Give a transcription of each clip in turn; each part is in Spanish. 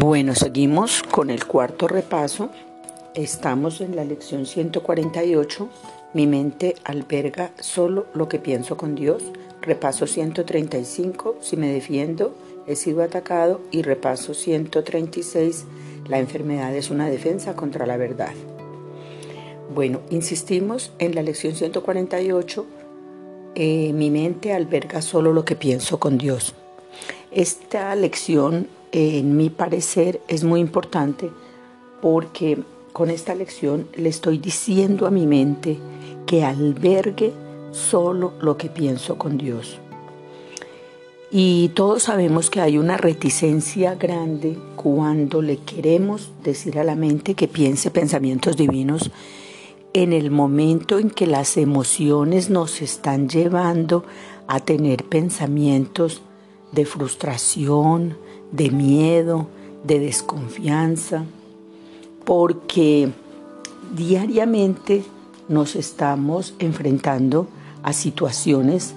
Bueno, seguimos con el cuarto repaso. Estamos en la lección 148. Mi mente alberga solo lo que pienso con Dios. Repaso 135. Si me defiendo, he sido atacado. Y repaso 136. La enfermedad es una defensa contra la verdad. Bueno, insistimos en la lección 148. Eh, mi mente alberga solo lo que pienso con Dios. Esta lección en mi parecer es muy importante porque con esta lección le estoy diciendo a mi mente que albergue solo lo que pienso con Dios. Y todos sabemos que hay una reticencia grande cuando le queremos decir a la mente que piense pensamientos divinos en el momento en que las emociones nos están llevando a tener pensamientos de frustración, de miedo, de desconfianza, porque diariamente nos estamos enfrentando a situaciones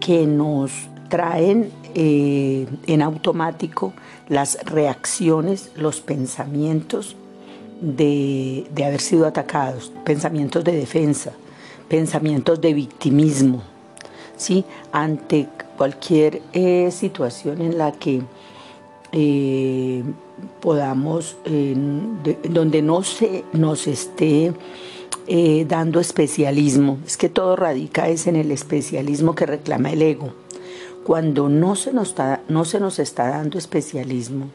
que nos traen eh, en automático las reacciones, los pensamientos de, haber sido atacados, pensamientos de defensa, pensamientos de victimismo, ¿sí? ante cualquier eh, situación en la que eh, podamos, donde no se nos esté eh, dando especialismo, es que todo radica es en el especialismo que reclama el ego. Cuando no se nos está, no se nos está dando especialismo,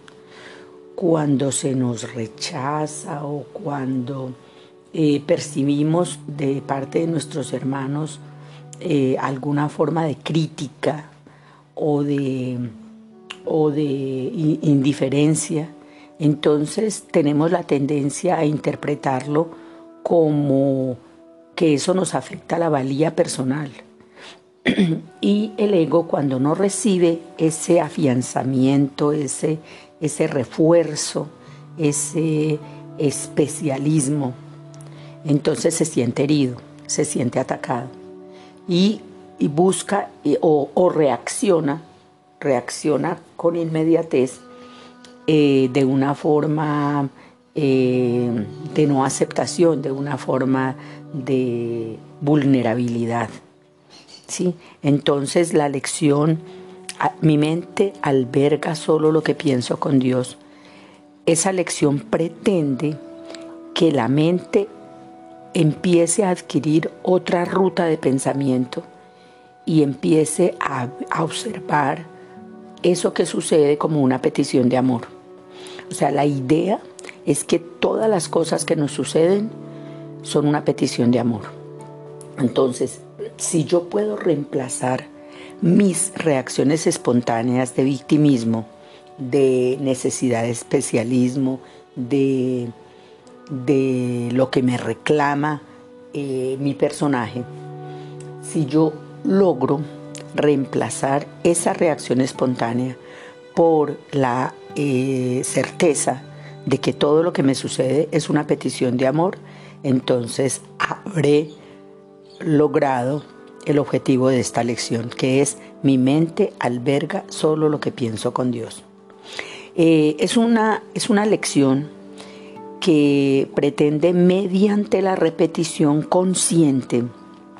cuando se nos rechaza o cuando eh, percibimos de parte de nuestros hermanos alguna forma de crítica o de o de indiferencia, entonces tenemos la tendencia a interpretarlo como que eso nos afecta la valía personal. y el ego cuando no recibe ese afianzamiento, ese, ese refuerzo, ese especialismo, entonces se siente herido, se siente atacado y, busca o, o reacciona reacciona con inmediatez eh, de una forma eh, de no aceptación, de una forma de vulnerabilidad. ¿sí? Entonces la lección, mi mente alberga solo lo que pienso con Dios. Esa lección pretende que la mente empiece a adquirir otra ruta de pensamiento y empiece a observar eso que sucede como una petición de amor. O sea, la idea es que todas las cosas que nos suceden son una petición de amor. Entonces, si yo puedo reemplazar mis reacciones espontáneas de victimismo, de necesidad de especialismo, de, de lo que me reclama eh, mi personaje, si yo logro reemplazar esa reacción espontánea por la eh, certeza de que todo lo que me sucede es una petición de amor, entonces habré logrado el objetivo de esta lección, que es mi mente alberga solo lo que pienso con Dios. Eh, es, una, es una lección que pretende mediante la repetición consciente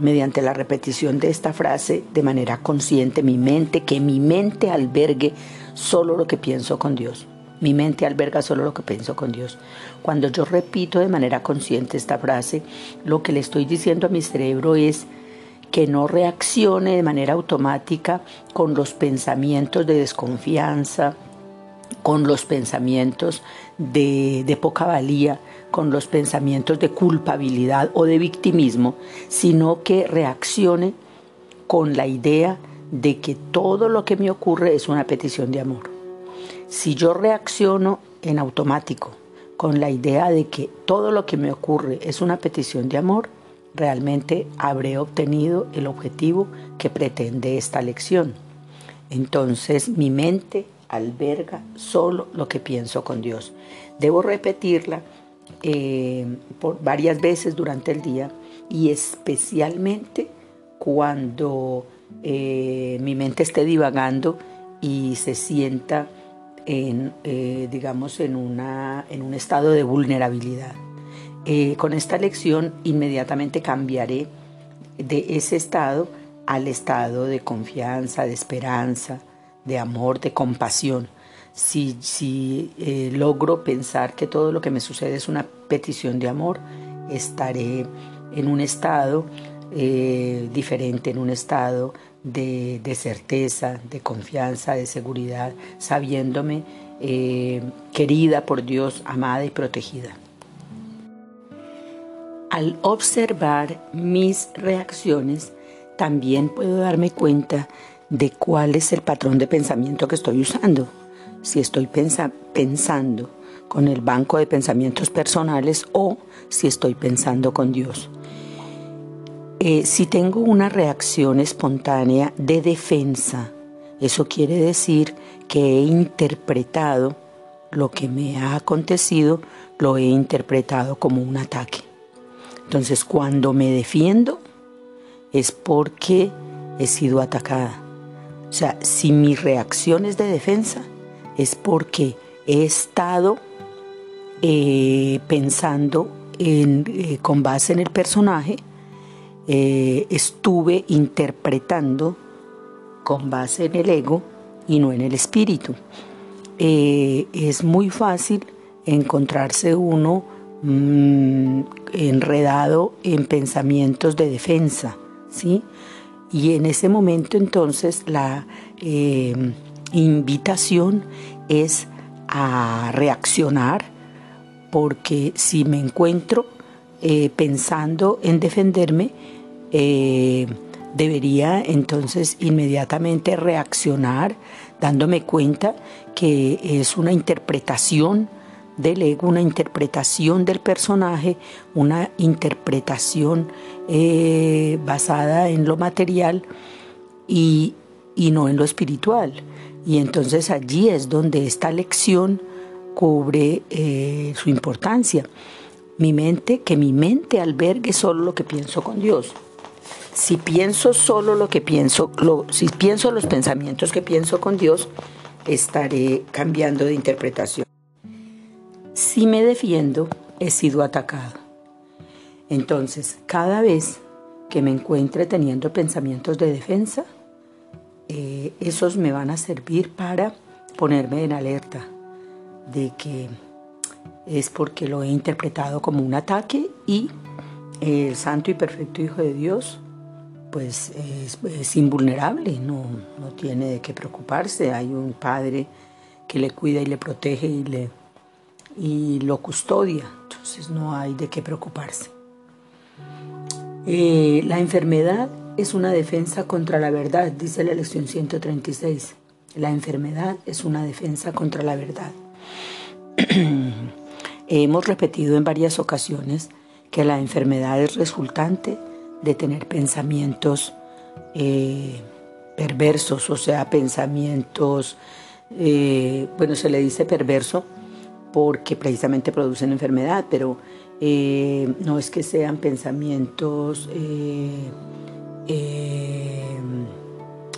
mediante la repetición de esta frase de manera consciente mi mente, que mi mente albergue solo lo que pienso con Dios. Mi mente alberga solo lo que pienso con Dios. Cuando yo repito de manera consciente esta frase, lo que le estoy diciendo a mi cerebro es que no reaccione de manera automática con los pensamientos de desconfianza, con los pensamientos de, de poca valía, con los pensamientos de culpabilidad o de victimismo, sino que reaccione con la idea de que todo lo que me ocurre es una petición de amor. Si yo reacciono en automático con la idea de que todo lo que me ocurre es una petición de amor, realmente habré obtenido el objetivo que pretende esta lección. Entonces mi mente alberga solo lo que pienso con Dios. Debo repetirla eh, por varias veces durante el día y especialmente cuando eh, mi mente esté divagando y se sienta en, eh, digamos, en, una, en un estado de vulnerabilidad. Con esta lección inmediatamente cambiaré de ese estado al estado de confianza, de esperanza, de amor, de compasión. Si, si eh, logro pensar que todo lo que me sucede es una petición de amor, estaré en un estado diferente, en un estado de, certeza, de confianza, de seguridad, sabiéndome eh, querida por Dios, amada y protegida. Al observar mis reacciones, también puedo darme cuenta de cuál es el patrón de pensamiento que estoy usando. Si estoy pensando con el banco de pensamientos personales o si estoy pensando con Dios. Eh, si tengo una reacción espontánea de defensa, eso quiere decir que he interpretado lo que me ha acontecido, lo he interpretado como un ataque. Entonces, cuando me defiendo, es porque he sido atacada. O sea, si mi reacción es de defensa, es porque he estado eh, pensando eh, con base en el personaje eh, estuve interpretando con base en el ego y no en el espíritu. Es muy fácil encontrarse uno mm, enredado en pensamientos de defensa, ¿sí? Y en ese momento entonces la invitación es a reaccionar porque si me encuentro pensando en defenderme, eh, debería entonces inmediatamente reaccionar dándome cuenta que es una interpretación del ego, una interpretación del personaje, una interpretación eh, basada en lo material y, no en lo espiritual. Y entonces allí es donde esta lección cubre eh, su importancia. Mi mente, que mi mente albergue solo lo que pienso con Dios. Si pienso solo lo que pienso, si pienso los pensamientos que pienso con Dios, estaré cambiando de interpretación. Si me defiendo, he sido atacado. Entonces, cada vez que me encuentre teniendo pensamientos de defensa, eh, esos me van a servir para ponerme en alerta de que es porque lo he interpretado como un ataque y el santo y perfecto Hijo de Dios pues es, invulnerable, no, no, tiene de qué preocuparse. Hay un padre que le cuida y le protege y, le, y lo custodia, entonces no hay de qué preocuparse. Eh, la enfermedad es una defensa contra la verdad, dice la lección 136. La enfermedad es una defensa contra la verdad. Hemos repetido en varias ocasiones que la enfermedad es resultante de tener pensamientos eh, perversos, o sea, pensamientos, eh, bueno, se le dice perverso porque precisamente producen enfermedad, pero eh, no es que sean pensamientos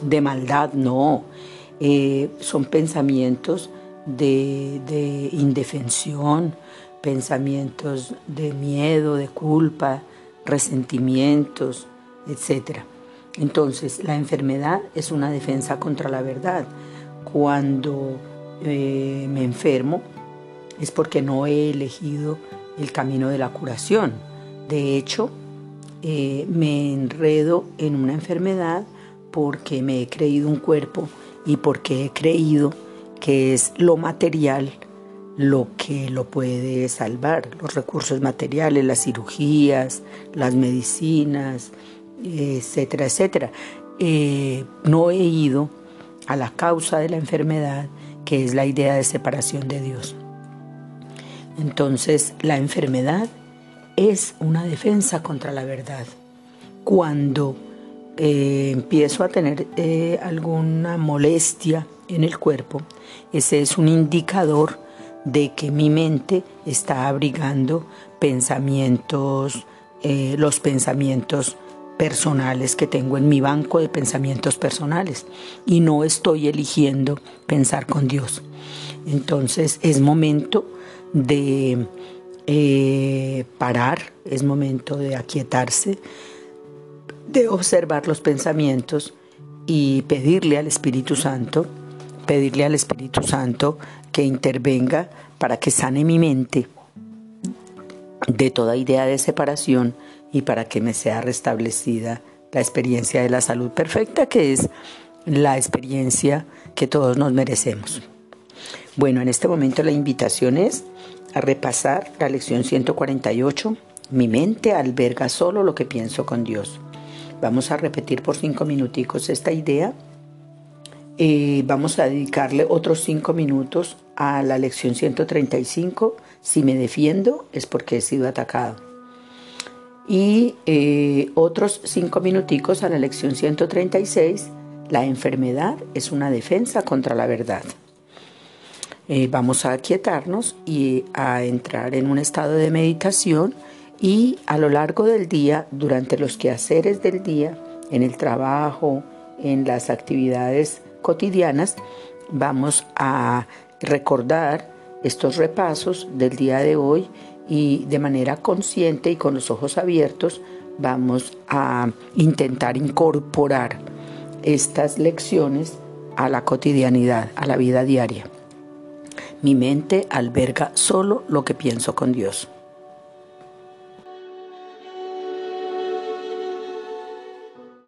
de maldad, no, son pensamientos de, de indefensión, pensamientos de miedo, de culpa, resentimientos, etc. Entonces, la enfermedad es una defensa contra la verdad. Cuando eh, me enfermo es porque no he elegido el camino de la curación. De hecho, eh, me enredo en una enfermedad porque me he creído un cuerpo y porque he creído que es lo material lo que lo puede salvar, los recursos materiales, las cirugías, las medicinas, etcétera, etcétera. Eh, no he ido a la causa de la enfermedad, que es la idea de separación de Dios. Entonces, la enfermedad es una defensa contra la verdad. Cuando eh, empiezo a tener eh, alguna molestia en el cuerpo, ese es un indicador de que mi mente está abrigando pensamientos, eh, los pensamientos personales que tengo en mi banco de pensamientos personales y no estoy eligiendo pensar con Dios. Entonces es momento de eh, parar, es momento de aquietarse, de observar los pensamientos y pedirle al Espíritu Santo, pedirle al Espíritu Santo que intervenga para que sane mi mente de toda idea de separación y para que me sea restablecida la experiencia de la salud perfecta, que es la experiencia que todos nos merecemos. Bueno, en este momento la invitación es a repasar la lección 148. Mi mente alberga solo lo que pienso con Dios. Vamos a repetir por cinco minuticos esta idea. Eh, vamos a dedicarle otros cinco minutos a la lección 135. Si me defiendo es porque he sido atacado. Y eh, otros cinco minuticos a la lección 136. La enfermedad es una defensa contra la verdad. Eh, vamos a aquietarnos y a entrar en un estado de meditación y a lo largo del día, durante los quehaceres del día, en el trabajo, en las actividades cotidianas, vamos a recordar estos repasos del día de hoy y de manera consciente y con los ojos abiertos vamos a intentar incorporar estas lecciones a la cotidianidad, a la vida diaria. Mi mente alberga solo lo que pienso con Dios.